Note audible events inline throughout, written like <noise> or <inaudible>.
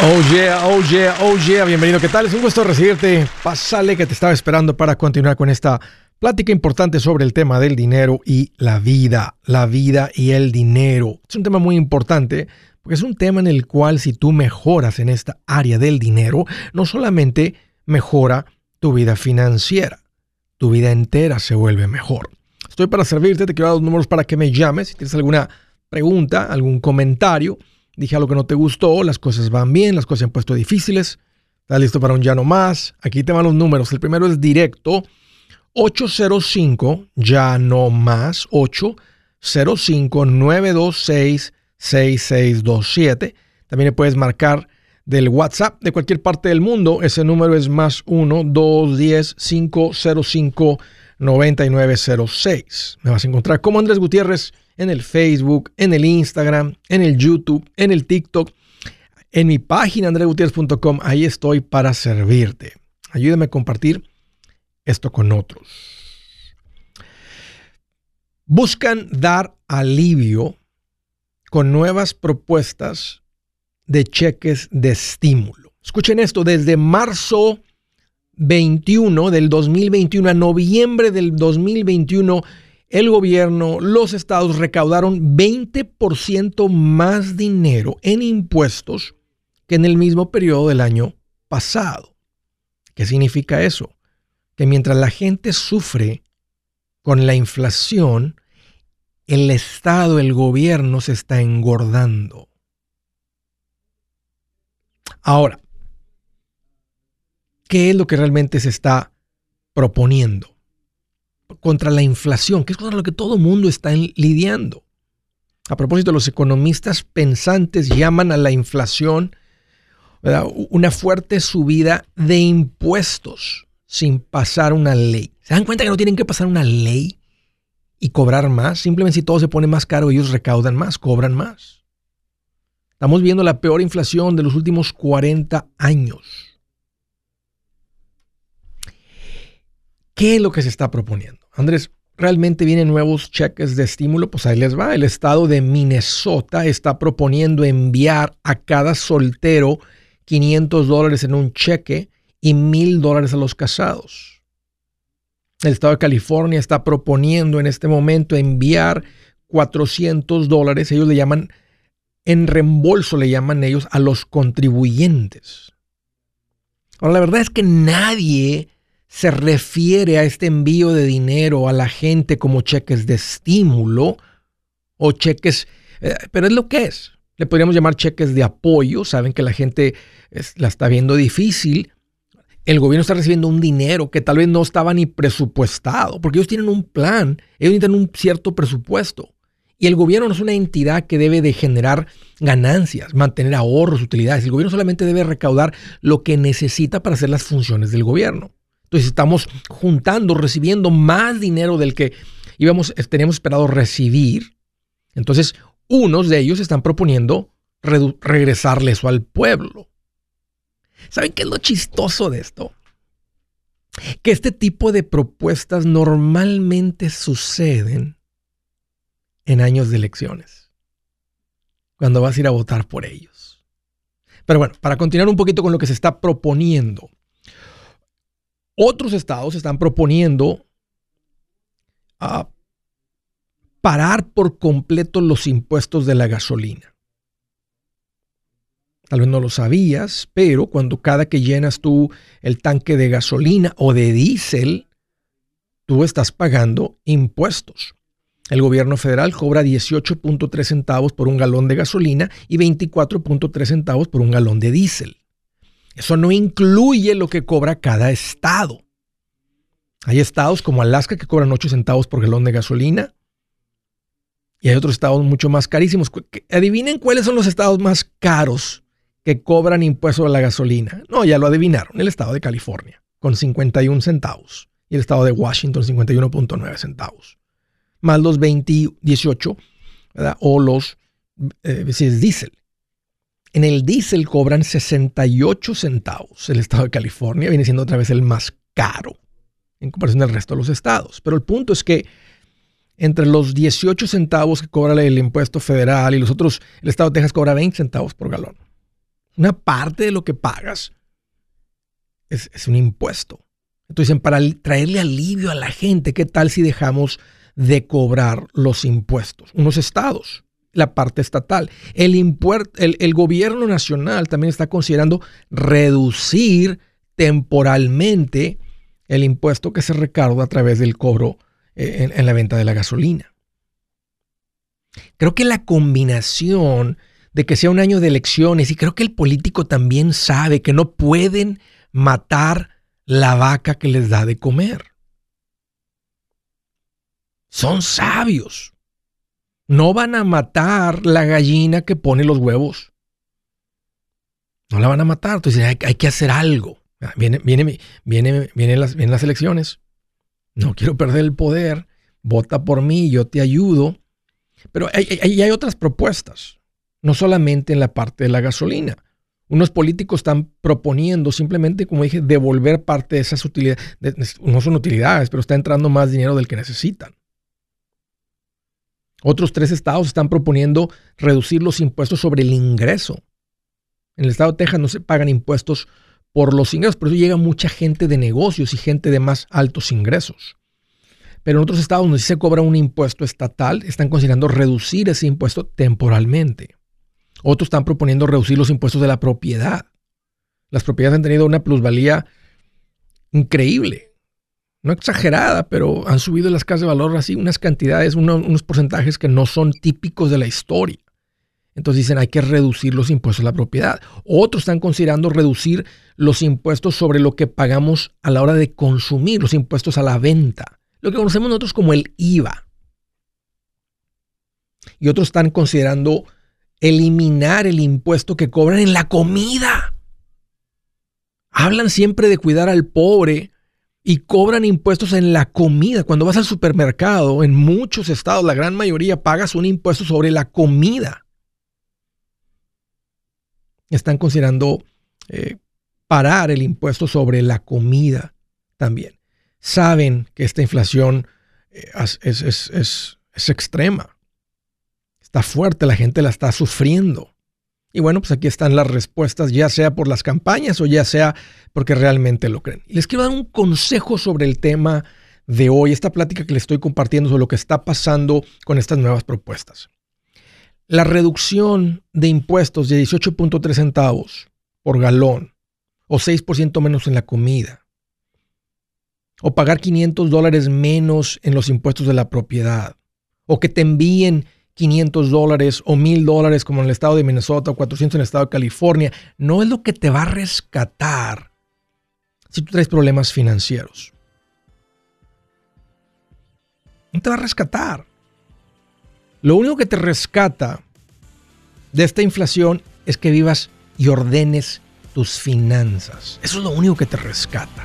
Oh yeah, oh yeah, oh yeah, bienvenido. ¿Qué tal? Es un gusto recibirte. Pásale que te estaba esperando para continuar con esta plática importante sobre el tema del dinero y la vida. La vida y el dinero. Es un tema muy importante porque es un tema en el cual si tú mejoras en esta área del dinero, no solamente mejora tu vida financiera, tu vida entera se vuelve mejor. Estoy para servirte, te quiero dar los números para que me llames si tienes alguna pregunta, algún comentario dije algo que no te gustó, las cosas van bien, las cosas se han puesto difíciles, estás listo para un ya no más. Aquí te van los números. El primero es directo, 805, ya no más, 805-926-6627. También le puedes marcar del WhatsApp de cualquier parte del mundo. Ese número es más 1-210-505-9906. Me vas a encontrar como Andrés Gutiérrez en el Facebook, en el Instagram, en el YouTube, en el TikTok, en mi página andregutierrez.com. Ahí estoy para servirte. Ayúdame a compartir esto con otros. Buscan dar alivio con nuevas propuestas de cheques de estímulo. Escuchen esto, desde marzo 21 del 2021 a noviembre del 2021 el gobierno, los estados recaudaron 20% más dinero en impuestos que en el mismo periodo del año pasado. ¿Qué significa eso? Que mientras la gente sufre con la inflación, el Estado, el gobierno se está engordando. Ahora, ¿qué es lo que realmente se está proponiendo? Contra la inflación, que es contra lo que todo mundo está lidiando. A propósito, los economistas pensantes llaman a la inflación una fuerte subida de impuestos sin pasar una ley. ¿Se dan cuenta que no tienen que pasar una ley y cobrar más? Simplemente si todo se pone más caro, ellos recaudan más, cobran más. Estamos viendo la peor inflación de los últimos 40 años. ¿Qué es lo que se está proponiendo? Andrés, ¿realmente vienen nuevos cheques de estímulo? Pues ahí les va. El estado de Minnesota está proponiendo enviar a cada soltero 500 dólares en un cheque y 1000 dólares a los casados. El estado de California está proponiendo en este momento enviar 400 dólares, ellos le llaman, en reembolso le llaman ellos a los contribuyentes. Ahora, la verdad es que nadie se refiere a este envío de dinero a la gente como cheques de estímulo o cheques, eh, pero es lo que es. Le podríamos llamar cheques de apoyo. Saben que la gente la está viendo difícil. El gobierno está recibiendo un dinero que tal vez no estaba ni presupuestado, porque ellos tienen un plan, ellos necesitan un cierto presupuesto. Y el gobierno no es una entidad que debe de generar ganancias, mantener ahorros, utilidades. El gobierno solamente debe recaudar lo que necesita para hacer las funciones del gobierno. Entonces estamos juntando, recibiendo más dinero del que íbamos, teníamos esperado recibir. Entonces, unos de ellos están proponiendo regresarle eso al pueblo. ¿Saben qué es lo chistoso de esto? Que este tipo de propuestas normalmente suceden en años de elecciones, cuando vas a ir a votar por ellos. Pero bueno, para continuar un poquito con lo que se está proponiendo, otros estados están proponiendo ah, parar por completo los impuestos de la gasolina. Tal vez no lo sabías, pero cuando cada que llenas tú el tanque de gasolina o de diésel, tú estás pagando impuestos. El gobierno federal cobra 18.3 centavos por un galón de gasolina y 24.3 centavos por un galón de diésel. Eso no incluye lo que cobra cada estado. Hay estados como Alaska que cobran 8 centavos por galón de gasolina. Y hay otros estados mucho más carísimos. Adivinen cuáles son los estados más caros que cobran impuestos a la gasolina. No, ya lo adivinaron. El estado de California, con 51 centavos. Y el estado de Washington, 51.9 centavos. Más los 20, 18, o los, eh, si es diésel, en el diésel cobran 68 centavos. El estado de California viene siendo otra vez el más caro en comparación del resto de los estados. Pero el punto es que entre los 18 centavos que cobra el impuesto federal y los otros, el estado de Texas cobra 20 centavos por galón. Una parte de lo que pagas es, es un impuesto. Entonces, para traerle alivio a la gente, ¿qué tal si dejamos de cobrar los impuestos? Unos estados, la parte estatal. El, el, el gobierno nacional también está considerando reducir temporalmente el impuesto que se recarga a través del cobro eh, en, la venta de la gasolina. Creo que la combinación de que sea un año de elecciones y creo que el político también sabe que no pueden matar la vaca que les da de comer. Son sabios. No van a matar la gallina que pone los huevos. No la van a matar. Entonces hay, que hacer algo. Ah, viene, viene, viene, vienen, las, las elecciones. No quiero perder el poder. Vota por mí, yo te ayudo. Pero hay, hay, otras propuestas, no solamente en la parte de la gasolina. Unos políticos están proponiendo simplemente, como dije, devolver parte de esas utilidades. No son utilidades, pero está entrando más dinero del que necesitan. Otros tres estados están proponiendo reducir los impuestos sobre el ingreso. En el estado de Texas no se pagan impuestos por los ingresos, por eso llega mucha gente de negocios y gente de más altos ingresos. Pero en otros estados donde sí se cobra un impuesto estatal, están considerando reducir ese impuesto temporalmente. Otros están proponiendo reducir los impuestos de la propiedad. Las propiedades han tenido una plusvalía increíble. No exagerada, pero han subido las casas de valor así unas cantidades, unos porcentajes que no son típicos de la historia. Entonces dicen hay que reducir los impuestos a la propiedad. Otros están considerando reducir los impuestos sobre lo que pagamos a la hora de consumir, los impuestos a la venta, lo que conocemos nosotros como el IVA. Y otros están considerando eliminar el impuesto que cobran en la comida. Hablan siempre de cuidar al pobre y cobran impuestos en la comida. Cuando vas al supermercado, en muchos estados, la gran mayoría, pagas un impuesto sobre la comida. Están considerando eh, parar el impuesto sobre la comida también. Saben que esta inflación eh, es, es extrema está fuerte, la gente la está sufriendo. Y bueno, pues aquí están las respuestas, ya sea por las campañas o ya sea porque realmente lo creen. les quiero dar un consejo sobre el tema de hoy, esta plática que les estoy compartiendo sobre lo que está pasando con estas nuevas propuestas. La reducción de impuestos de 18.3 centavos por galón o 6% menos en la comida o pagar 500 dólares menos en los impuestos de la propiedad o que te envíen 500 dólares o 1000 dólares como en el estado de Minnesota o 400 en el estado de California, no es lo que te va a rescatar si tú traes problemas financieros. No te va a rescatar. Lo único que te rescata de esta inflación es que vivas y ordenes tus finanzas. Eso es lo único que te rescata.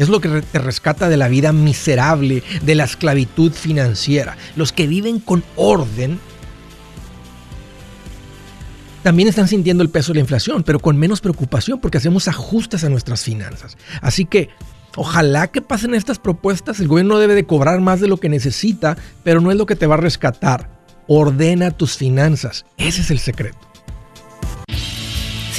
Es lo que te rescata de la vida miserable, de la esclavitud financiera. Los que viven con orden también están sintiendo el peso de la inflación, pero con menos preocupación porque hacemos ajustes a nuestras finanzas. Así que ojalá que pasen estas propuestas. El gobierno debe de cobrar más de lo que necesita, pero no es lo que te va a rescatar. Ordena tus finanzas. Ese es el secreto.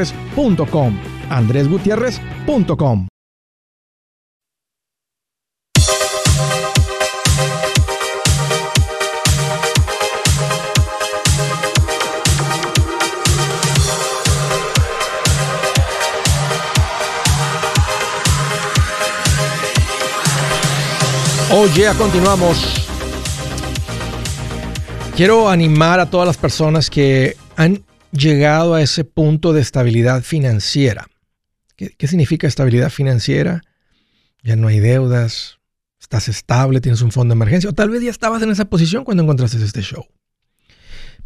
andresgutierrez.com. andresgutierrez.com. Oye, oh, continuamos. Quiero animar a todas las personas que han llegado a ese punto de estabilidad financiera. ¿Qué, significa estabilidad financiera? Ya no hay deudas, estás estable, tienes un fondo de emergencia, o tal vez ya estabas en esa posición cuando encontraste este show.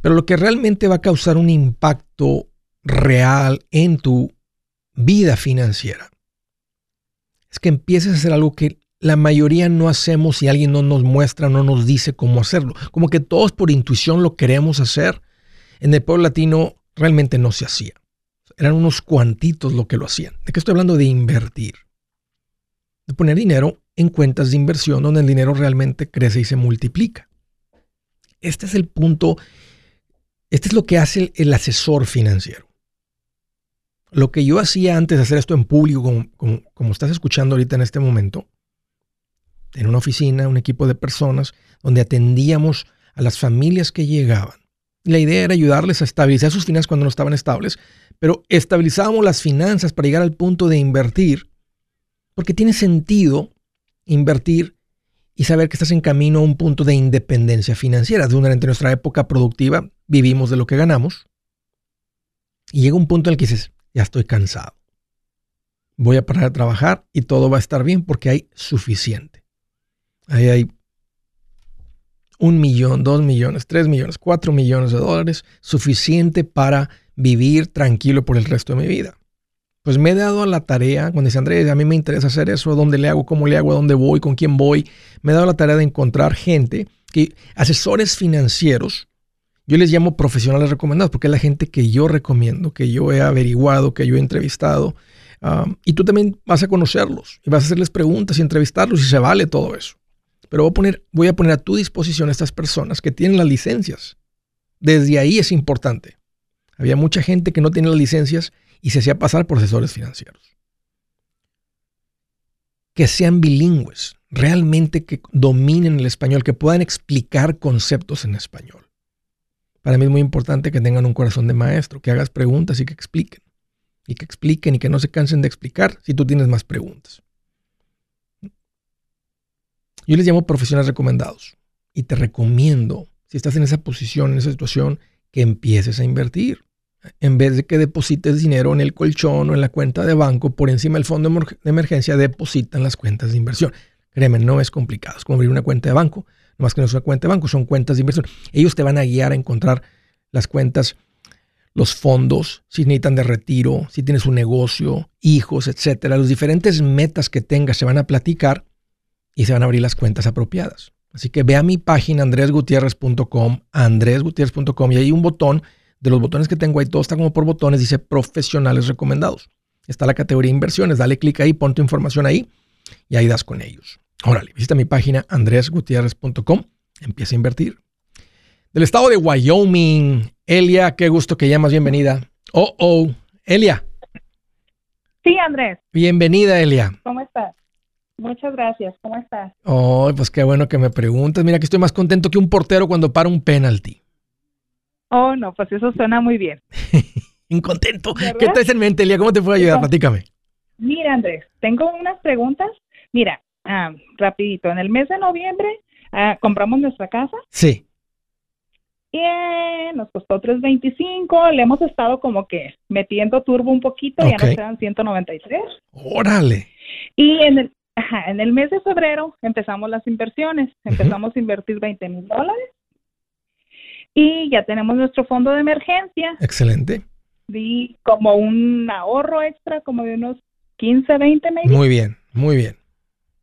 Pero lo que realmente va a causar un impacto real en tu vida financiera es que empieces a hacer algo que la mayoría no hacemos si alguien no nos muestra, no nos dice cómo hacerlo. Como que todos por intuición lo queremos hacer. En el pueblo latino realmente no se hacía. Eran unos cuantitos lo que lo hacían. ¿De qué estoy hablando? De invertir. De poner dinero en cuentas de inversión donde el dinero realmente crece y se multiplica. Este es el punto, este es lo que hace el, asesor financiero. Lo que yo hacía antes de hacer esto en público, como estás escuchando ahorita en este momento, en una oficina, un equipo de personas, donde atendíamos a las familias que llegaban. La idea era ayudarles a estabilizar sus finanzas cuando no estaban estables, pero estabilizábamos las finanzas para llegar al punto de invertir, porque tiene sentido invertir y saber que estás en camino a un punto de independencia financiera. Durante nuestra época productiva vivimos de lo que ganamos y llega un punto en el que dices, ya estoy cansado. Voy a parar de trabajar y todo va a estar bien porque hay suficiente. Ahí hay un millón, dos millones, tres millones, cuatro millones de dólares, suficiente para vivir tranquilo por el resto de mi vida. Pues me he dado a la tarea, cuando dice Andrés, a mí me interesa hacer eso, dónde le hago, cómo le hago, a dónde voy, con quién voy. Me he dado la tarea de encontrar gente, que asesores financieros, yo les llamo profesionales recomendados, porque es la gente que yo recomiendo, que yo he averiguado, que yo he entrevistado. Um, y tú también vas a conocerlos y vas a hacerles preguntas y entrevistarlos y se vale todo eso. Pero voy a, poner, a tu disposición a estas personas que tienen las licencias. Desde ahí es importante. Había mucha gente que no tiene las licencias y se hacía pasar por asesores financieros. Que sean bilingües, realmente que dominen el español, que puedan explicar conceptos en español. Para mí es muy importante que tengan un corazón de maestro, que hagas preguntas y que expliquen. Y que expliquen y que no se cansen de explicar si tú tienes más preguntas. Yo les llamo profesionales recomendados y te recomiendo, si estás en esa posición, en esa situación, que empieces a invertir. En vez de que deposites dinero en el colchón o en la cuenta de banco por encima del fondo de emergencia, deposita en las cuentas de inversión. Créeme, no es complicado. Es como abrir una cuenta de banco. No más que no es una cuenta de banco, son cuentas de inversión. Ellos te van a guiar a encontrar las cuentas, los fondos, si necesitan de retiro, si tienes un negocio, hijos, etcétera. Los diferentes metas que tengas se van a platicar y se van a abrir las cuentas apropiadas. Así que ve a mi página andresgutierrez.com, andresgutierrez.com y hay un botón, de los botones que tengo ahí, todo está como por botones, dice profesionales recomendados. Está la categoría inversiones, dale clic ahí, pon tu información ahí y ahí das con ellos. Órale, visita mi página andresgutierrez.com, empieza a invertir. Del estado de Wyoming, Elia, qué gusto que llamas, bienvenida. Oh, oh, Elia. Sí, Andrés. Bienvenida, Elia. ¿Cómo estás? Muchas gracias. ¿Cómo estás? Oh, pues qué bueno que me preguntas. Mira que estoy más contento que un portero cuando para un penalti. Oh, no, pues eso suena muy bien. <laughs> Incontento. ¿Qué traes en mente, Elia? ¿Cómo te puedo ayudar? Platícame. Mira, Andrés, tengo unas preguntas. Mira, ah, rapidito. En el mes de noviembre ah, compramos nuestra casa. Sí. Y nos costó 325. Le hemos estado como que metiendo turbo un poquito. Ya nos quedan 193. Órale. Y en el, ajá, en el mes de febrero empezamos las inversiones, empezamos a invertir 20 mil dólares y ya tenemos nuestro fondo de emergencia. Excelente. Y como un ahorro extra, como de unos 15, 20 meses. Muy bien, muy bien.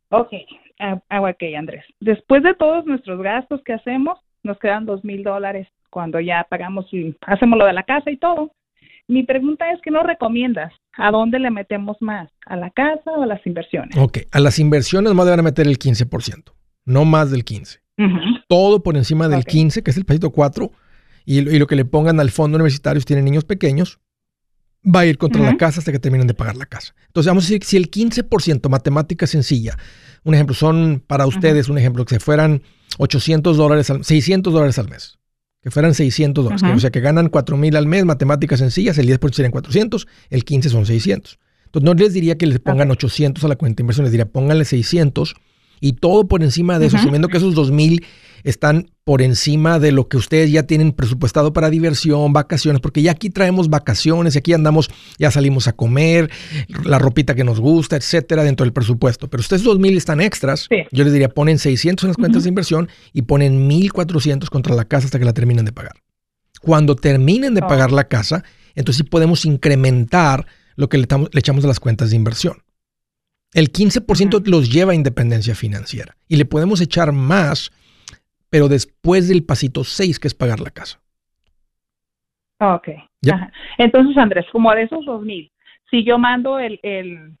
Ok, hago ok, Andrés. Después de todos nuestros gastos que hacemos, nos quedan dos mil dólares cuando ya pagamos y hacemos lo de la casa y todo. Mi pregunta es, ¿qué nos recomiendas? ¿A dónde le metemos más? ¿A la casa o a las inversiones? Ok, a las inversiones más a meter el 15%, no más del 15%. Todo por encima del 15%, que es el pasito 4%, y, lo que le pongan al fondo universitario si tienen niños pequeños, va a ir contra la casa hasta que terminen de pagar la casa. Entonces, vamos a decir si el 15%, matemática sencilla, un ejemplo, son para ustedes, un ejemplo, que se fueran 800 dólares, al, 600 dólares al mes, que fueran 600 dólares, o sea, que ganan 4 mil al mes, matemáticas sencillas, el 10% serían 400, el 15 son 600. Entonces, no les diría que les pongan 800 a la cuenta de inversión, les diría pónganle 600 y todo por encima de eso, asumiendo que esos 2 mil están por encima de lo que ustedes ya tienen presupuestado para diversión, vacaciones, porque ya aquí traemos vacaciones, aquí andamos, ya salimos a comer, la ropita que nos gusta, etcétera, dentro del presupuesto. Pero ustedes 2.000 están extras, yo les diría ponen 600 en las cuentas de inversión y ponen 1.400 contra la casa hasta que la terminen de pagar. Cuando terminen de oh. pagar la casa, entonces sí podemos incrementar lo que le, le echamos a las cuentas de inversión. El 15% los lleva a independencia financiera y le podemos echar más pero después del pasito 6, que es pagar la casa. Ok. Entonces, Andrés, como de esos dos mil, si yo mando el, el,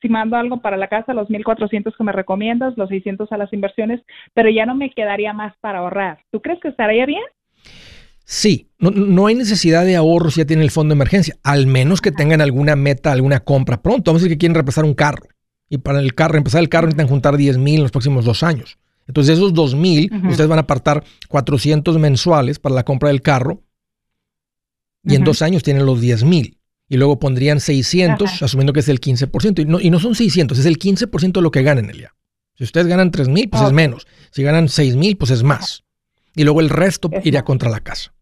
si mando algo para la casa, los 1.400 que me recomiendas, los 600 a las inversiones, pero ya no me quedaría más para ahorrar. ¿Tú crees que estaría bien? Sí, no, no hay necesidad de ahorro si ya tienen el fondo de emergencia, al menos que tengan alguna meta, alguna compra pronto. Vamos a decir que quieren repasar un carro y para el carro, empezar el carro necesitan juntar 10 mil en los próximos dos años. Entonces, esos 2 mil, ustedes van a apartar 400 mensuales para la compra del carro y en dos años tienen los 10 mil. Y luego pondrían 600, asumiendo que es el 15%. Y no, y no son 600, es el 15% de lo que ganan el día. Si ustedes ganan 3 mil, pues es menos. Si ganan 6 mil, pues es más. Y luego el resto iría contra la casa.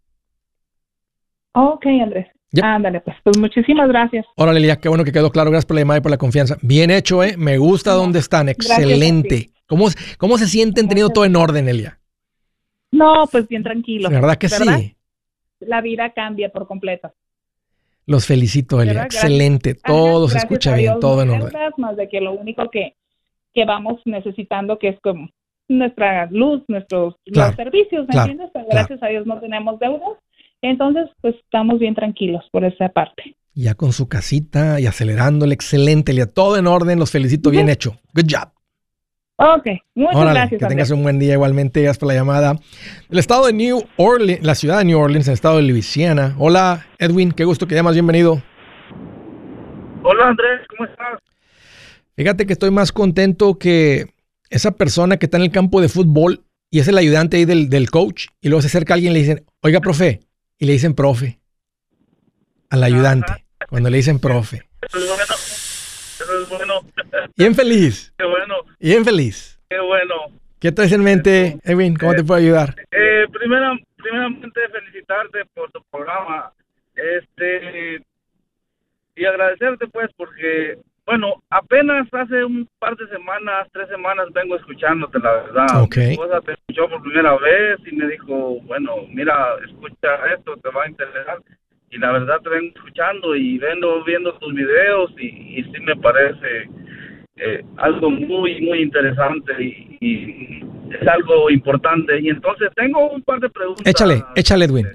Ok, Andrés. Ándale, pues. pues. muchísimas gracias. Órale, Lilia, qué bueno que quedó claro. Gracias por la llamada y por la confianza. Bien hecho, ¿eh? Me gusta dónde están. Excelente. ¿Cómo, ¿Cómo se sienten teniendo todo en orden, Elia? No, pues bien tranquilo. La verdad que sí. La vida cambia por completo. Los felicito, Elia. Excelente. Todo se escucha bien, todo en orden. Más de que lo único que, que vamos necesitando, que es como nuestra luz, nuestros servicios, ¿me entiendes? gracias a Dios no tenemos deudas. Entonces, pues estamos bien tranquilos por esa parte. Ya con su casita y acelerándole, excelente, Elia. Todo en orden, los felicito, bien hecho. Good job. Ok, muchas gracias. Que tengas un buen día igualmente. Gracias por la llamada. El estado de New Orleans, la ciudad de New Orleans, el estado de Luisiana. Hola, Edwin, qué gusto que llamas, bienvenido. Hola, Andrés, ¿cómo estás? Fíjate que estoy más contento que esa persona que está en el campo de fútbol y es el ayudante ahí del, del coach y luego se acerca alguien y le dicen, oiga, profe, y le dicen profe al ayudante, cuando le dicen profe. Eso es bueno. Bien feliz. <laughs> Qué bueno. Bien feliz. Qué bueno. ¿Qué traes en mente, Edwin? ¿Cómo te puedo ayudar? Eh, primera, primeramente felicitarte por tu programa. Este y agradecerte pues porque bueno, apenas hace un par de semanas, tres semanas vengo escuchándote, la verdad. Okay. Mi esposa te escuchó por primera vez y me dijo, bueno, mira, escucha esto, te va a interesar y la verdad te vengo escuchando y vengo viendo tus videos y, sí me parece eh, algo muy, muy interesante y, es algo importante. Y entonces tengo un par de preguntas. Échale, échale, Edwin.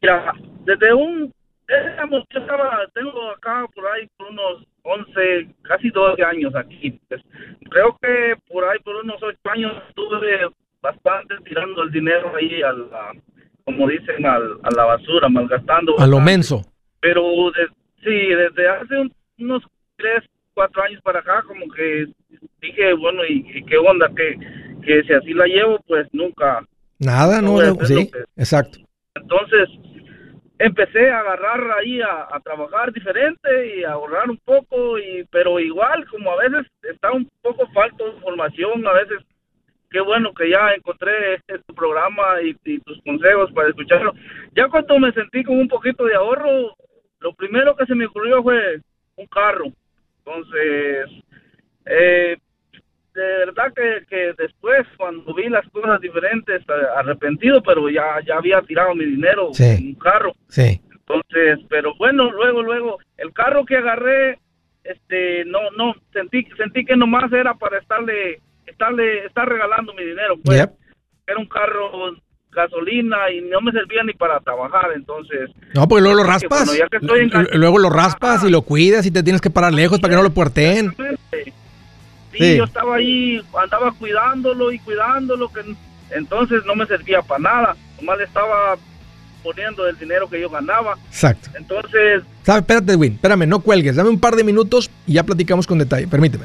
Mira, desde un... Yo estaba, tengo acá por ahí por unos 11, casi 12 años aquí. Pues, creo que por ahí por unos 8 años estuve bastante tirando el dinero ahí a la como dicen, al, a la basura, malgastando. A lo menso. Pero sí, desde hace unos tres, cuatro años para acá, como que dije, bueno, ¿y, qué onda? Que, que si así la llevo, pues nunca. Nada, no, sí, exacto. Entonces, empecé a agarrar ahí a, a, trabajar diferente y a ahorrar un poco, y pero igual, como a veces está un poco falto de información, a veces qué bueno que ya encontré este tu programa y, tus consejos para escucharlo. Ya cuando me sentí con un poquito de ahorro, lo primero que se me ocurrió fue un carro. Entonces, eh, de verdad que, que después, cuando vi las cosas diferentes, eh, arrepentido, pero ya, ya había tirado mi dinero Sí. en un carro. Sí. Entonces, pero bueno, luego, luego, el carro que agarré, este, no, no, sentí, sentí que nomás era para estarle, estarle, estar regalando mi dinero, pues. Yep. Era un carro gasolina y no me servía ni para trabajar, entonces. No, porque luego lo raspas. bueno, ya que estoy en Luego lo raspas Ajá. y lo cuidas y te tienes que parar lejos para que no lo puerteen. Sí, Sí. yo estaba ahí, andaba cuidándolo y cuidándolo, que entonces no me servía para nada, nomás le estaba poniendo el dinero que yo ganaba. Exacto. Entonces, ¿Sabes? Espérate, Edwin. Espérame, no cuelgues. Dame un par de minutos y ya platicamos con detalle. Permíteme.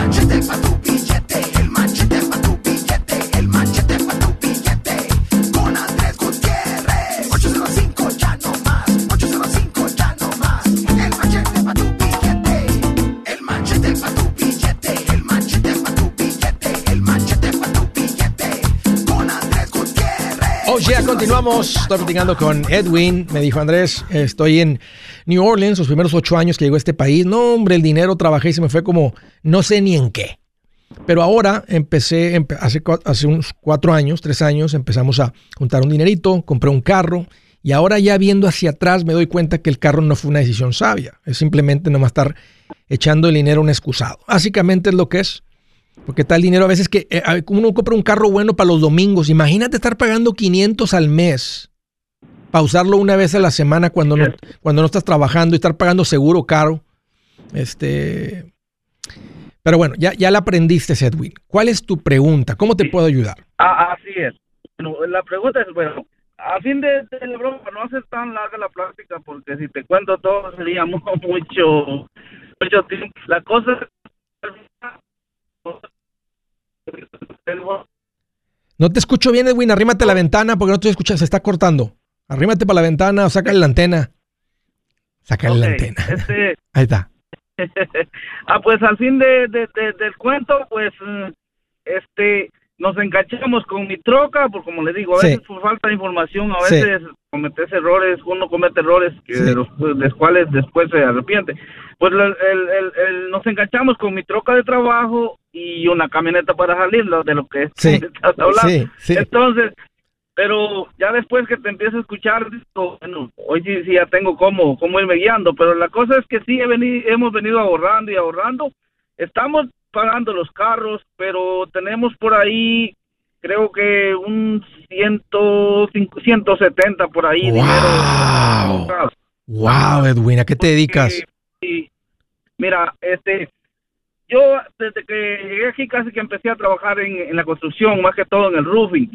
machete pa' tu billete, el machete pa' tu billete, el machete pa' tu billete. Con Andrés Gutiérrez. 805 ya no más, 805 ya no más. El machete pa' tu billete, el machete pa' tu billete, el machete pa' tu billete, el machete pa' tu billete. Con Andrés Gutiérrez. Yeah, continuamos. Estoy platicando con Edwin. Me dijo Andrés, estoy en New Orleans, los primeros ocho años que llegó a este país. No, hombre, el dinero trabajé y se me fue como no sé ni en qué. Pero ahora empecé, empe- hace, hace unos cuatro años, tres años, empezamos a juntar un dinerito, compré un carro y ahora ya viendo hacia atrás me doy cuenta que el carro no fue una decisión sabia. Es simplemente nomás estar echando el dinero a un excusado. Básicamente es lo que es. Porque tal dinero a veces que eh, uno compra un carro bueno para los domingos. Imagínate estar pagando 500 al mes para usarlo una vez a la semana cuando no, cuando no estás trabajando y estar pagando seguro caro. Este, pero bueno, ya, ya la aprendiste, Edwin. ¿Cuál es tu pregunta? ¿Cómo te puedo ayudar? Ah, así es. Bueno, la pregunta es, bueno, a fin de, de la broma, no hacer tan larga la plática, porque si te cuento todo sería <laughs> mu- mucho, mucho tiempo. La cosa es... No te escucho bien, Edwin. Arrímate a la ventana porque no te escuchas, se está cortando. Arrímate para la ventana o sácale la antena. Sácale la Ok, antena. este, <laughs> Ahí está. <laughs> ah, pues al fin de, de- de- del cuento, pues, mm, este, nos enganchamos con mi troca, porque como le digo, a Sí. veces por falta de información, a Sí. veces cometes errores, uno comete errores que Sí. de los, de los cuales después se arrepiente. Pues el- el- el- el- nos enganchamos con mi troca de trabajo y una camioneta para salir, de lo que <laughs> estás hablando. Entonces, pero ya después que te empiezo a escuchar, digo, bueno, hoy sí, sí ya tengo cómo, cómo irme guiando, pero la cosa es que sí he venido, hemos venido ahorrando y ahorrando. Estamos pagando los carros, pero tenemos por ahí, creo que un ciento, cinco- 170 por ahí. ¡Wow! dinero. Wow, Edwin, ¿a qué te dedicas? Sí. Mira, este, yo desde que llegué aquí casi que empecé a trabajar en, en la construcción, más que todo en el roofing.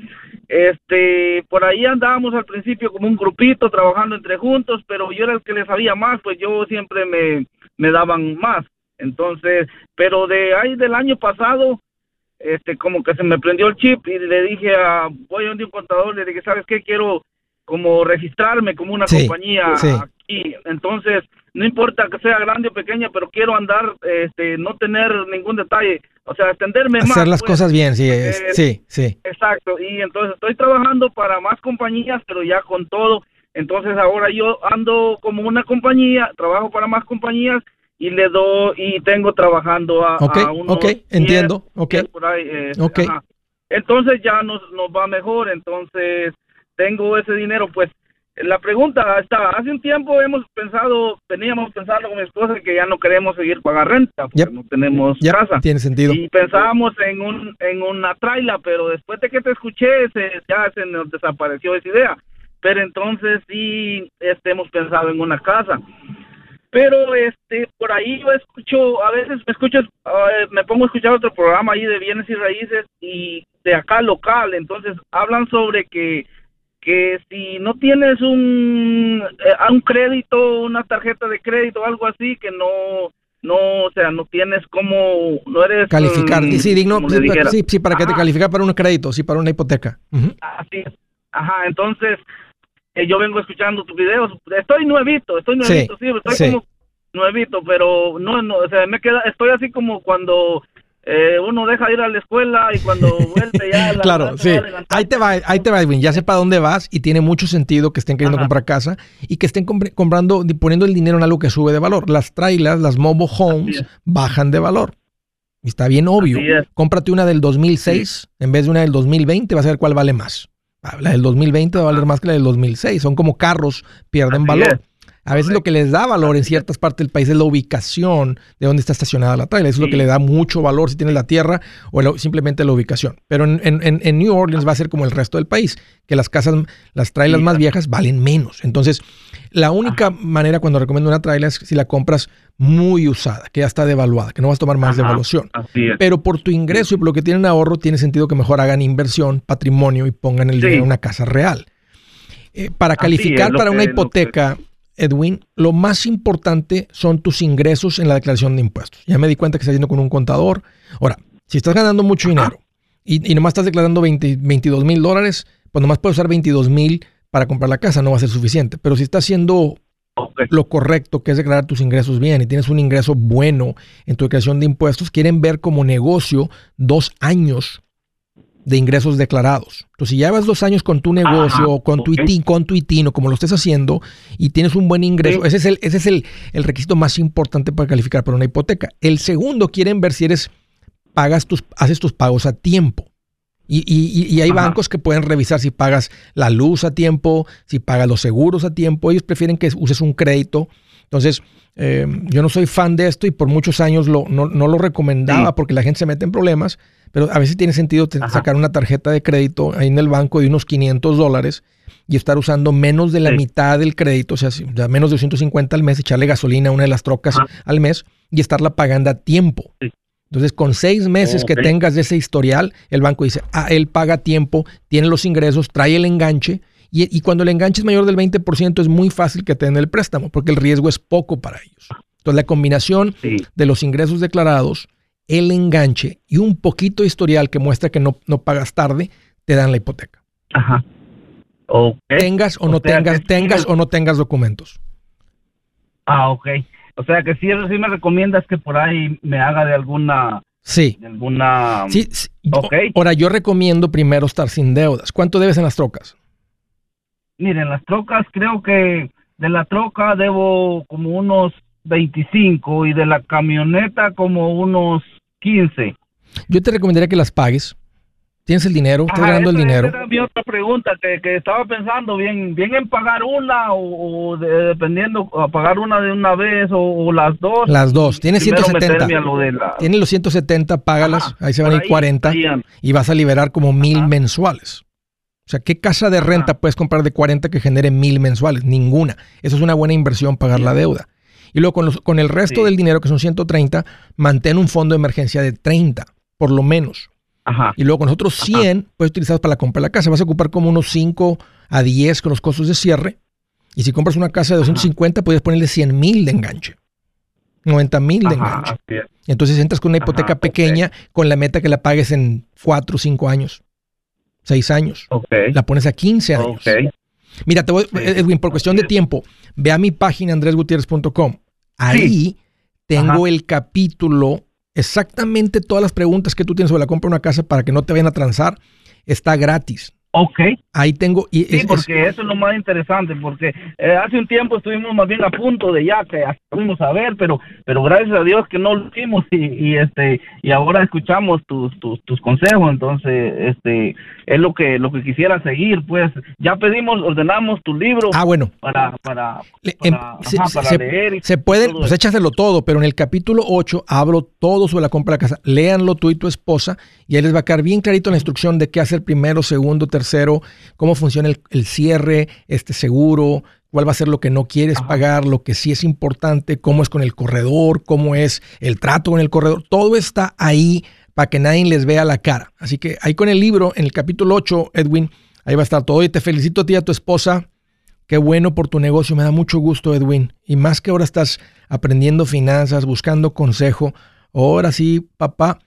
Este, por ahí andábamos al principio como un grupito trabajando entre juntos, pero yo era el que le sabía más, pues yo siempre me, me daban más. Entonces, pero de ahí del año pasado, este, como que se me prendió el chip y le dije a, voy a un contador, le dije, ¿sabes qué? Quiero como registrarme como una Sí, compañía sí. aquí. Entonces, no importa que sea grande o pequeña, pero quiero andar, este, no tener ningún detalle, o sea, extenderme más. Hacer las pues. cosas bien, sí, es- Eh, sí, sí. Exacto, y entonces estoy trabajando para más compañías, pero ya con todo. Entonces ahora yo ando como una compañía, trabajo para más compañías y le doy y tengo trabajando a, Ok, a unos ok, entiendo, ok. 10 por ahí, eh, Ok. ajá. Entonces ya nos, nos va mejor, entonces tengo ese dinero, pues la pregunta está, hace un tiempo hemos pensado, veníamos pensando con mi esposa que ya no queremos seguir pagar renta, porque Yep. no tenemos casa. tiene sentido. Y pensábamos en un en una traila, pero después de que te escuché, se, ya se nos desapareció esa idea. Pero entonces sí este, hemos pensado en una casa. Pero este por ahí yo escucho, a veces me escucho, eh, me pongo a escuchar otro programa ahí de bienes y raíces y de acá local, entonces hablan sobre que que si no tienes un eh, un crédito, una tarjeta de crédito o algo así, que no no, o sea, no tienes como no eres Calificar. sí, digno, sí, sí, sí, para que te calificar para un crédito, sí, para una hipoteca. Así es. Ajá, entonces eh, yo vengo escuchando tus videos. Estoy nuevito, estoy nuevito, sí, estoy sí. como nuevito, pero no, no, o sea, me queda, estoy así como cuando eh, uno deja de ir a la escuela y cuando <laughs> vuelve ya. la Claro, sí. Ahí te va, ahí te va, Edwin. Ya sé para dónde vas y tiene mucho sentido que estén queriendo Ajá. comprar casa y que estén compre- comprando, poniendo el dinero en algo que sube de valor. Las trailas, las mobile homes, bajan de valor. Y está bien obvio. Es. Cómprate una del 2006 en vez de una del 2020, vas a ver cuál vale más. Ah, La del 2020 va a valer más que la del 2006. Son como carros, pierden Así valor. es. A veces lo que les da valor en ciertas partes del país es la ubicación de dónde está estacionada la trailer. Eso es lo que le da mucho valor si tienes la tierra o la- simplemente la ubicación. Pero en, en- en- New Orleans va a ser como el resto del país, que las casas, las trailers Sí. más viejas valen menos. Entonces, la única manera cuando recomiendo una trailer es si la compras muy usada, que ya está devaluada, que no vas a tomar más Ajá. devaluación. Pero por tu ingreso y por lo que tienen ahorro, tiene sentido que mejor hagan inversión, patrimonio y pongan el Sí. dinero en una casa real. Eh, para Así calificar es, para una que- hipoteca, Edwin, lo más importante son tus ingresos en la declaración de impuestos. Ya me di cuenta que estás yendo con un contador. Ahora, si estás ganando mucho dinero y, y nomás estás declarando 20 22 mil dólares, pues nomás puedes usar 22 mil para comprar la casa, no va a ser suficiente. Pero si estás haciendo lo correcto, que es declarar tus ingresos bien y tienes un ingreso bueno en tu declaración de impuestos, quieren ver como negocio dos años de ingresos declarados. Entonces, si llevas dos años con tu negocio, Ajá, o con tu ok. ITIN, con tu ITIN, o como lo estés haciendo, y tienes un buen ingreso, ese es, el, ese es el, el requisito más importante para calificar para una hipoteca. El segundo, quieren ver si eres, pagas tus, haces tus pagos a tiempo. Y, y- y- y hay Ajá. bancos que pueden revisar si pagas la luz a tiempo, si pagas los seguros a tiempo. Ellos prefieren que uses un crédito. Entonces, eh, yo no soy fan de esto y por muchos años lo, no, no lo recomendaba Sí. porque la gente se mete en problemas, pero a veces tiene sentido Ajá. sacar una tarjeta de crédito ahí en el banco de unos 500 dólares y estar usando menos de la Sí. mitad del crédito, o sea, menos de 250 al mes, echarle gasolina a una de las trocas Ajá. al mes y estarla pagando a tiempo. Sí. Entonces, con seis meses que tengas de ese historial, el banco dice, ah, él paga a tiempo, tiene los ingresos, trae el enganche, y, y cuando el enganche es mayor del 20%, es muy fácil que te den el préstamo, porque el riesgo es poco para ellos. Entonces, la combinación Sí. de los ingresos declarados, el enganche y un poquito de historial que muestra que no, no pagas tarde, te dan la hipoteca. Ajá. Ok. Tengas o O no sea tengas, sí tengas me- o no tengas documentos. Ah, ok. O sea que sí, eso sí me recomiendas que por ahí me haga de alguna, Sí. de alguna. Sí, sí. Ok. Ahora, yo recomiendo primero estar sin deudas. ¿Cuánto debes en las trocas? Miren, las trocas creo que de la troca debo como unos 25 y de la camioneta como unos 15. Yo te recomendaría que las pagues. Tienes el dinero, estás Ajá, ganando el esa- dinero. esa era mi otra pregunta que, que estaba pensando bien bien en pagar una o, o de- dependiendo a pagar una de una vez o, o las dos. Las dos. Tienes Primero 170. meterme a lo la- Tienes los 170, págalas. Ajá, ahí se van a ir ahí 40 estarían. y vas a liberar como mil mensuales. O sea, ¿qué casa de renta Ajá. puedes comprar de 40 que genere mil mensuales? Ninguna. Eso es una buena inversión, pagar la deuda. Y luego con, los- con el resto Sí. del dinero, que son 130, mantén un fondo de emergencia de 30, por lo menos. Ajá. Y luego con los otros 100 puedes utilizarlos para la compra de la casa. Vas a ocupar como unos 5 a 10 con los costos de cierre. Y si compras una casa de 250, puedes ponerle 100 mil de enganche. 90 mil de Ajá, enganche. Entonces entras con una Ajá, hipoteca pequeña con la meta que la pagues en 4 o 5 años. 6 años. Ok. La pones a 15 años. Ok. Mira, te voy, Sí. Edwin, por cuestión de tiempo, ve a mi página andresgutierrez.com. Ahí tengo Ajá. el capítulo, exactamente todas las preguntas que tú tienes sobre la compra de una casa para que no te vayan a transar. Está gratis. Ok. Ahí tengo... Y Sí, es- es- porque eso es lo más interesante, porque eh, hace un tiempo estuvimos más bien a punto de ya que fuimos a ver, pero pero gracias a Dios que no lo hicimos y, y este y ahora escuchamos tus, tus tus consejos, entonces este es lo que lo que quisiera seguir, pues ya pedimos, ordenamos tu libro ah, bueno. para para, Le- em, para, se, ajá, para se- leer y se pueden, todo pues échaselo todo, pero en el capítulo 8 hablo todo sobre la compra de la casa. Léanlo tú y tu esposa y ahí les va a quedar bien clarito la instrucción de qué hacer primero, segundo, tercero, cómo funciona el, el cierre, este seguro, cuál va a ser lo que no quieres pagar, lo que sí es importante, cómo es con el corredor, cómo es el trato con el corredor. Todo está ahí para que nadie les vea la cara. Así que ahí con el libro, en el capítulo 8, Edwin, ahí va a estar todo. Y te felicito a ti y a tu esposa. Qué bueno por tu negocio, me da mucho gusto, Edwin. Y más que ahora estás aprendiendo finanzas, buscando consejo. Ahora sí, papá,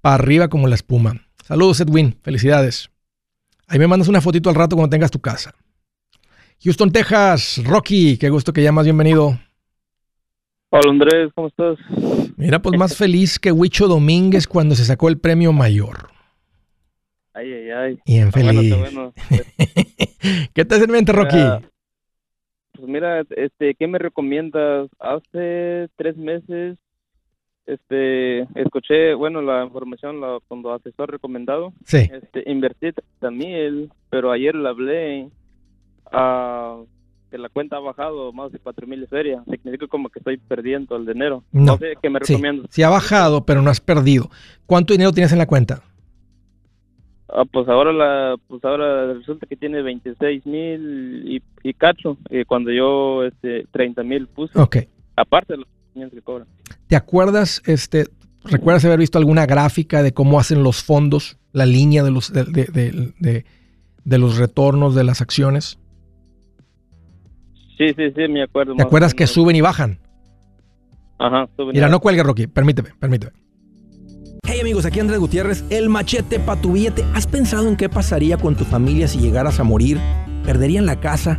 para arriba como la espuma. Saludos, Edwin. Felicidades. Ahí me mandas una fotito al rato cuando tengas tu casa. Houston, Texas. Rocky, qué gusto que llamas. Bienvenido. Hola Andrés, ¿cómo estás? Mira, pues más feliz que Huicho Domínguez cuando se sacó el premio mayor. Ay, ay, ay. Bien Está feliz. bueno. <laughs> ¿Qué te hace en mente, Rocky? Mira, Pues mira, este, ¿qué me recomiendas? Hace tres meses, este, escuché, bueno, la información la, cuando asesor recomendado, Sí. este, invertí 30 mil, pero ayer le hablé a que la cuenta ha bajado más de cuatro mil y feria. Significa como que estoy perdiendo el dinero. No. sé qué me Sí, recomiendas. sí ha bajado, pero no has perdido. ¿Cuánto dinero tienes en la cuenta? Ah, pues ahora la, pues ahora resulta que tiene 26 mil y, y cacho, y cuando yo este 30 mil puse, Ok. aparte de los 500 que cobran. ¿Te acuerdas, este, recuerdas haber visto alguna gráfica de cómo hacen los fondos, la línea de los, de, de- de- de- de los retornos de las acciones? Sí, sí, sí, me acuerdo. ¿Te acuerdas que suben y bajan? Ajá, suben. Mira, no cuelgue, Rocky. Permíteme, permíteme. Hey amigos, aquí Andrés Gutiérrez, el machete para tu billete. ¿Has pensado en qué pasaría con tu familia si llegaras a morir? ¿Perderían la casa?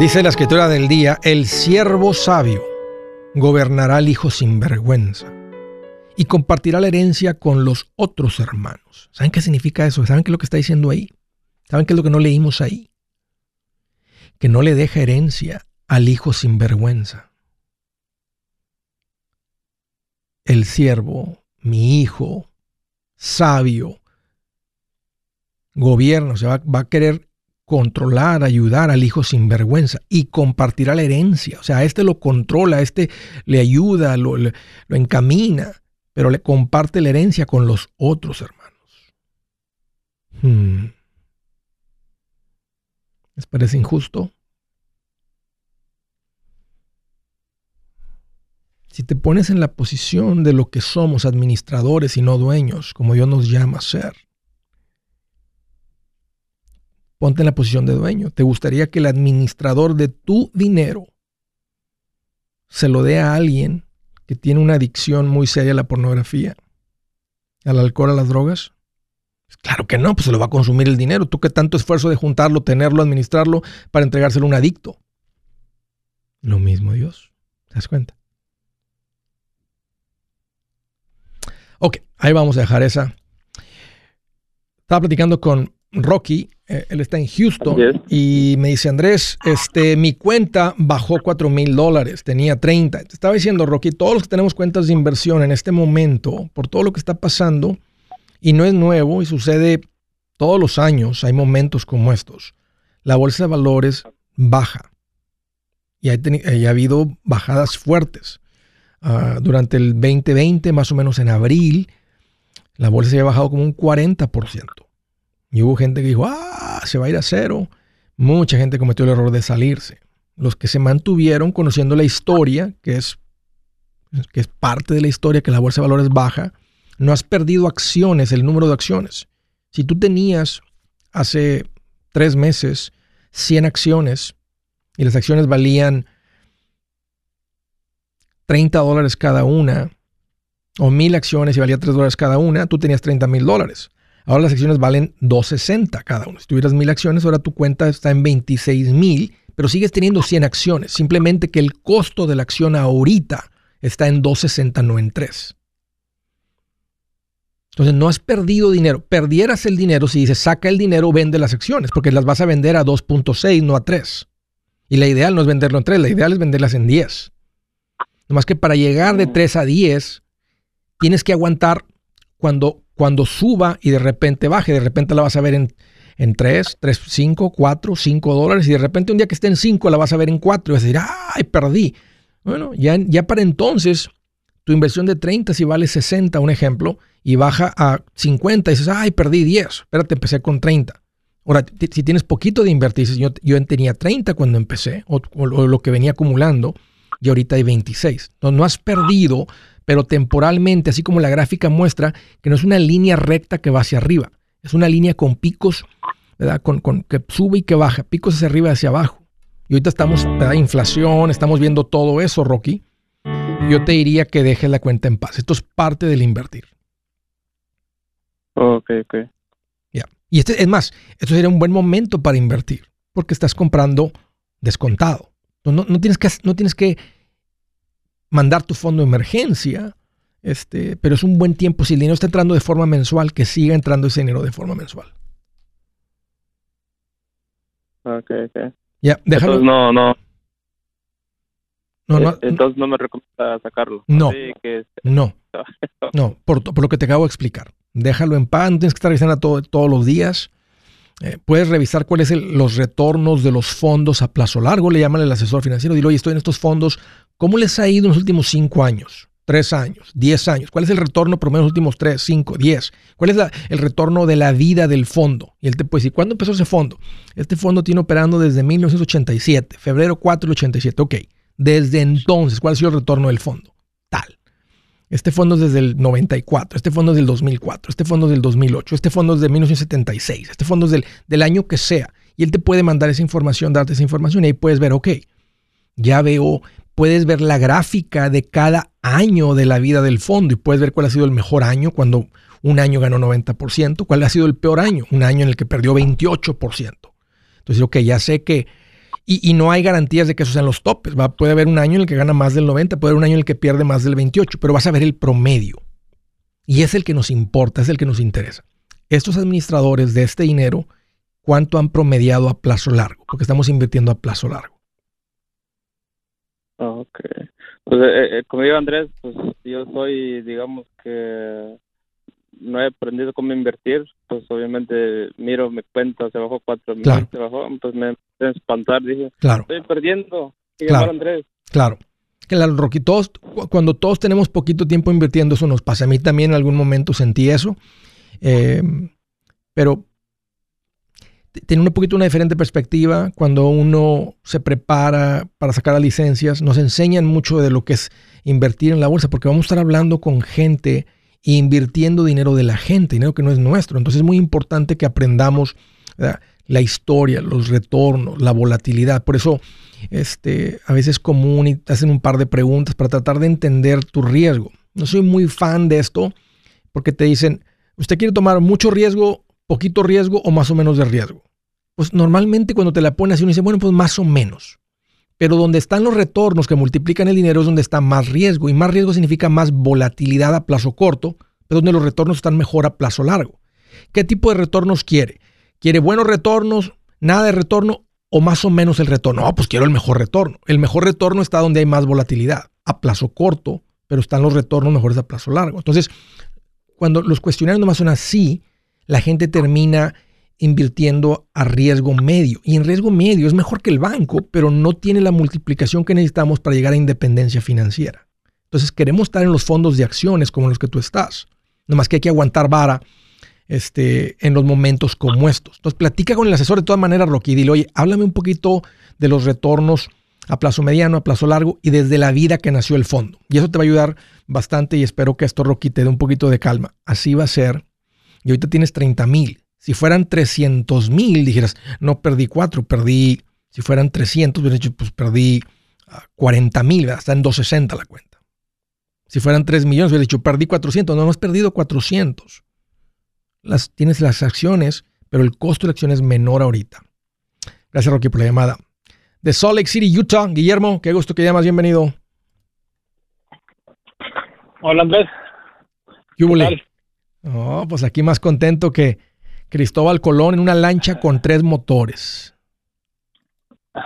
Dice la escritura del día, el siervo sabio gobernará al hijo sin vergüenza y compartirá la herencia con los otros hermanos. ¿Saben qué significa eso? ¿Saben qué es lo que está diciendo ahí? ¿Saben qué es lo que no leímos ahí? Que no le deja herencia al hijo sin vergüenza. El siervo, mi hijo, sabio, gobierno, o sea, va, a querer controlar, ayudar al hijo sin vergüenza y compartirá la herencia. O sea, a este lo controla, a este le ayuda, lo encamina, pero le comparte la herencia con los otros hermanos. Hmm. ¿Les parece injusto? Si te pones en la posición de lo que somos administradores y no dueños, como Dios nos llama a ser, ponte en la posición de dueño. ¿Te gustaría que el administrador de tu dinero se lo dé a alguien que tiene una adicción muy seria a la pornografía, al alcohol, a las drogas? Pues Claro que no, pues se lo va a consumir el dinero. Tú qué tanto esfuerzo de juntarlo, tenerlo, administrarlo para entregárselo a un adicto. Lo mismo Dios. ¿Te das cuenta? Ok, ahí vamos a dejar esa. Estaba platicando con Rocky, él está en Houston es. y me dice, Andrés, este, mi cuenta bajó 4 mil dólares, tenía 30. Te estaba diciendo, Rocky, todos los que tenemos cuentas de inversión en este momento, por todo lo que está pasando, y no es nuevo y sucede todos los años, hay momentos como estos, la bolsa de valores baja. Y hay, habido bajadas fuertes. Ah, durante el 2020, más o menos en abril, la bolsa había bajado como un 40%. Y hubo gente que dijo, ah, se va a ir a cero. Mucha gente cometió el error de salirse. Los que se mantuvieron conociendo la historia, que es, que es parte de la historia, que la bolsa de valores baja, no has perdido acciones, el número de acciones. Si tú tenías hace tres meses 100 acciones y las acciones valían 30 dólares cada una, o mil acciones y valía 3 dólares cada una, tú tenías 30 mil dólares. Ahora las acciones valen 2.60 cada una. Si tuvieras mil acciones, ahora tu cuenta está en 26 mil, pero sigues teniendo 100 acciones. Simplemente que el costo de la acción ahorita está en 2.60, no en 3. Entonces no has perdido dinero. Perdieras el dinero si dices saca el dinero, vende las acciones, porque las vas a vender a 2.6, no a 3. Y la ideal no es venderlo en 3, la ideal es venderlas en 10. Nomás que para llegar de 3 a 10, tienes que aguantar cuando, cuando suba y de repente baje. De repente la vas a ver en, en 3, 3, 5, 4, 5 dólares. Y de repente un día que esté en 5 la vas a ver en 4 y vas a decir, ¡ay, perdí! Bueno, ya, ya para entonces, tu inversión de 30, si vale 60, un ejemplo, y baja a 50, y dices, ¡ay, perdí 10! Espérate, empecé con 30. Ahora, si tienes poquito de invertir, dices, yo, yo tenía 30 cuando empecé, o, o lo- lo que venía acumulando, y ahorita hay 26. Entonces, no has perdido, pero temporalmente, así como la gráfica muestra, que no es una línea recta que va hacia arriba, es una línea con picos, ¿verdad? Con, con que sube y que baja, picos hacia arriba y hacia abajo. Y ahorita estamos, ¿verdad? Inflación, estamos viendo todo eso, Rocky. Yo te diría que dejes la cuenta en paz. Esto es parte del invertir. Ok, ok. Ya. Y este, es más, esto sería un buen momento para invertir, porque estás comprando descontado. No, no, no tienes, que, no tienes que mandar tu fondo de emergencia, este, pero es un buen tiempo. Si el dinero está entrando de forma mensual, que siga entrando ese dinero de forma mensual. Ok, ok. Ya, déjalo. Entonces no, no. No, no, eh, Entonces no me recomienda sacarlo. No. Que, no, <laughs> no, por, por lo que te acabo de explicar. Déjalo en paz, no tienes que estar revisando todo- todos los días. Eh, puedes revisar cuáles son los retornos de los fondos a plazo largo, le llaman al asesor financiero, dile, oye, estoy en estos fondos, ¿cómo les ha ido en los últimos cinco años? Tres años, diez años. ¿Cuál es el retorno promedio en los últimos tres, cinco, diez? ¿Cuál es el retorno de la vida del fondo? Y él te puede decir, ¿cuándo empezó ese fondo? Este fondo tiene operando desde 1987, febrero 4 del 87. Ok, desde entonces, ¿cuál ha sido el retorno del fondo? Tal. Este fondo es desde el 94, este fondo es del 2004, este fondo es del 2008, este fondo es de 1976, este fondo es del, del año que sea. Y él te puede mandar esa información, darte esa información y ahí puedes ver, ok, ya veo, puedes ver la gráfica de cada año de la vida del fondo y puedes ver cuál ha sido el mejor año cuando un año ganó 90%, cuál ha sido el peor año, un año en el que perdió 28%. Entonces, ok, ya sé que y, no hay garantías de que esos sean los topes. Va, puede haber un año en el que gana más del 90, puede haber un año en el que pierde más del 28, pero vas a ver el promedio. Y es el que nos importa, es el que nos interesa. Estos administradores de este dinero, ¿cuánto han promediado a plazo largo? Porque estamos invirtiendo a plazo largo. Ok. Pues, eh, eh, como digo Andrés, pues yo soy, digamos que no he aprendido cómo invertir, pues obviamente miro mi cuenta, se bajó cuatro mil, Claro. se bajó, entonces me empecé a espantar, dije, Claro, estoy perdiendo. Y Claro. Andrés. claro. Claro, Rocky, todos, cu- cuando todos tenemos poquito tiempo invirtiendo, eso nos pasa. A mí también en algún momento sentí eso. Eh, pero tiene un poquito una diferente perspectiva cuando uno se prepara para sacar las licencias. Nos enseñan mucho de lo que es invertir en la bolsa, porque vamos a estar hablando con gente e invirtiendo dinero de la gente, dinero que no es nuestro. Entonces es muy importante que aprendamos la historia, los retornos, la volatilidad. Por eso este, a veces es común y te hacen un par de preguntas para tratar de entender tu riesgo. No soy muy fan de esto porque te dicen, ¿usted quiere tomar mucho riesgo, poquito riesgo o más o menos de riesgo? Pues normalmente cuando te la pones uno dice, bueno, pues más o menos. Pero donde están los retornos que multiplican el dinero es donde está más riesgo. Y más riesgo significa más volatilidad a plazo corto, pero donde los retornos están mejor a plazo largo. ¿Qué tipo de retornos quiere? quiere buenos retornos, nada de retorno o más o menos el retorno. No, pues quiero el mejor retorno. El mejor retorno está donde hay más volatilidad, a plazo corto, pero están los retornos mejores a plazo largo. Entonces, cuando los cuestionarios nomás son así, la gente termina invirtiendo a riesgo medio. Y en riesgo medio es mejor que el banco, pero no tiene la multiplicación que necesitamos para llegar a independencia financiera. Entonces queremos estar en los fondos de acciones como los que tú estás. Nomás que hay que aguantar vara este, en los momentos como estos. Entonces platica con el asesor de todas maneras, Rocky, dile, oye, háblame un poquito de los retornos a plazo mediano, a plazo largo y desde la vida que nació el fondo. Y eso te va a ayudar bastante y espero que esto, Rocky, te dé un poquito de calma. Así va a ser. Y ahorita tienes 30 mil. Si fueran 300 mil, dijeras, no perdí 4, perdí, si fueran 300, hubieras dicho, pues perdí 40 mil, está en 260 la cuenta. Si fueran 3 millones, hubieras dicho, perdí 400, no, no has perdido 400. Las, tienes las acciones, pero el costo de la acción es menor ahorita. Gracias, Rocky, por la llamada. De Salt Lake City, Utah, Guillermo, qué gusto que llamas, bienvenido. Hola, Andrés. ¿Qué le? Oh, pues aquí más contento que Cristóbal Colón en una lancha con tres motores. <laughs>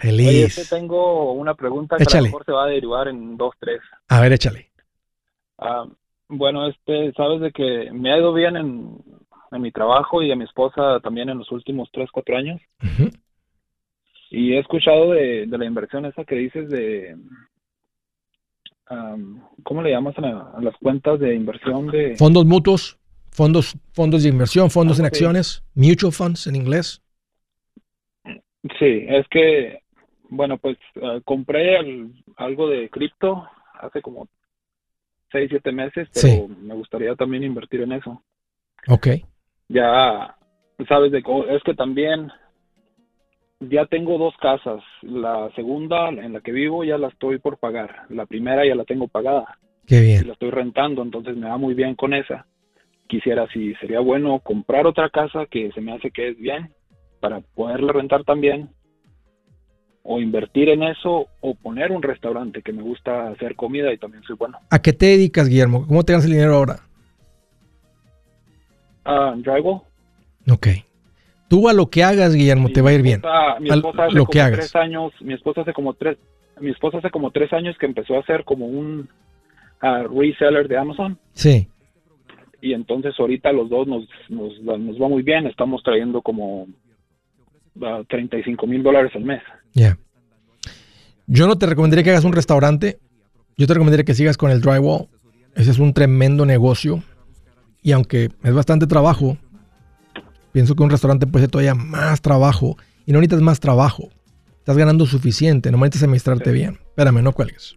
Feliz. Oye, tengo una pregunta que a lo mejor se va a derivar en dos, tres. A ver, échale. Ah, bueno, este, sabes de que me ha ido bien en, en mi trabajo y a mi esposa también en los últimos tres, cuatro años. Y he escuchado de, de la inversión esa que dices de, am, ¿cómo le llamas a, la- a las cuentas de inversión de... Fondos mutuos, fondos, fondos de inversión, fondos en sí. acciones, mutual funds en inglés. Sí, es que, bueno, pues ah, compré al- algo de cripto hace como seis, siete meses, pero me gustaría también invertir en eso. Ok. Ya, sabes, de es que también ya tengo dos casas. La segunda en la que vivo ya la estoy por pagar. La primera ya la tengo pagada Qué y bien. la estoy rentando, entonces me va muy bien con esa. Quisiera, si sería bueno comprar otra casa que se me hace que es bien para poderla rentar también o invertir en eso o poner un restaurante que me gusta hacer comida y también soy bueno. ¿A qué te dedicas, Guillermo? ¿Cómo te ganas el dinero ahora? Ah, drywall. Ok. Tú a lo que hagas, Guillermo, te va a ir bien. esposa- Mi esposa hace lo como que hagas. tres años, mi esposa hace como tres, mi esposa hace como tres años que empezó a hacer como un ah, reseller de Amazon Sí. Y entonces ahorita los dos nos, nos, nos va muy bien, estamos trayendo como ah, 35 mil dólares al mes. Ya. Yo no te recomendaría que hagas un restaurante. Yo te recomendaría que sigas con el drywall. Ese es un tremendo negocio. Y aunque es bastante trabajo, pienso que un restaurante puede ser todavía más trabajo. Y no necesitas más trabajo. Estás ganando suficiente. No necesitas administrarte bien. Espérame, no cuelgues.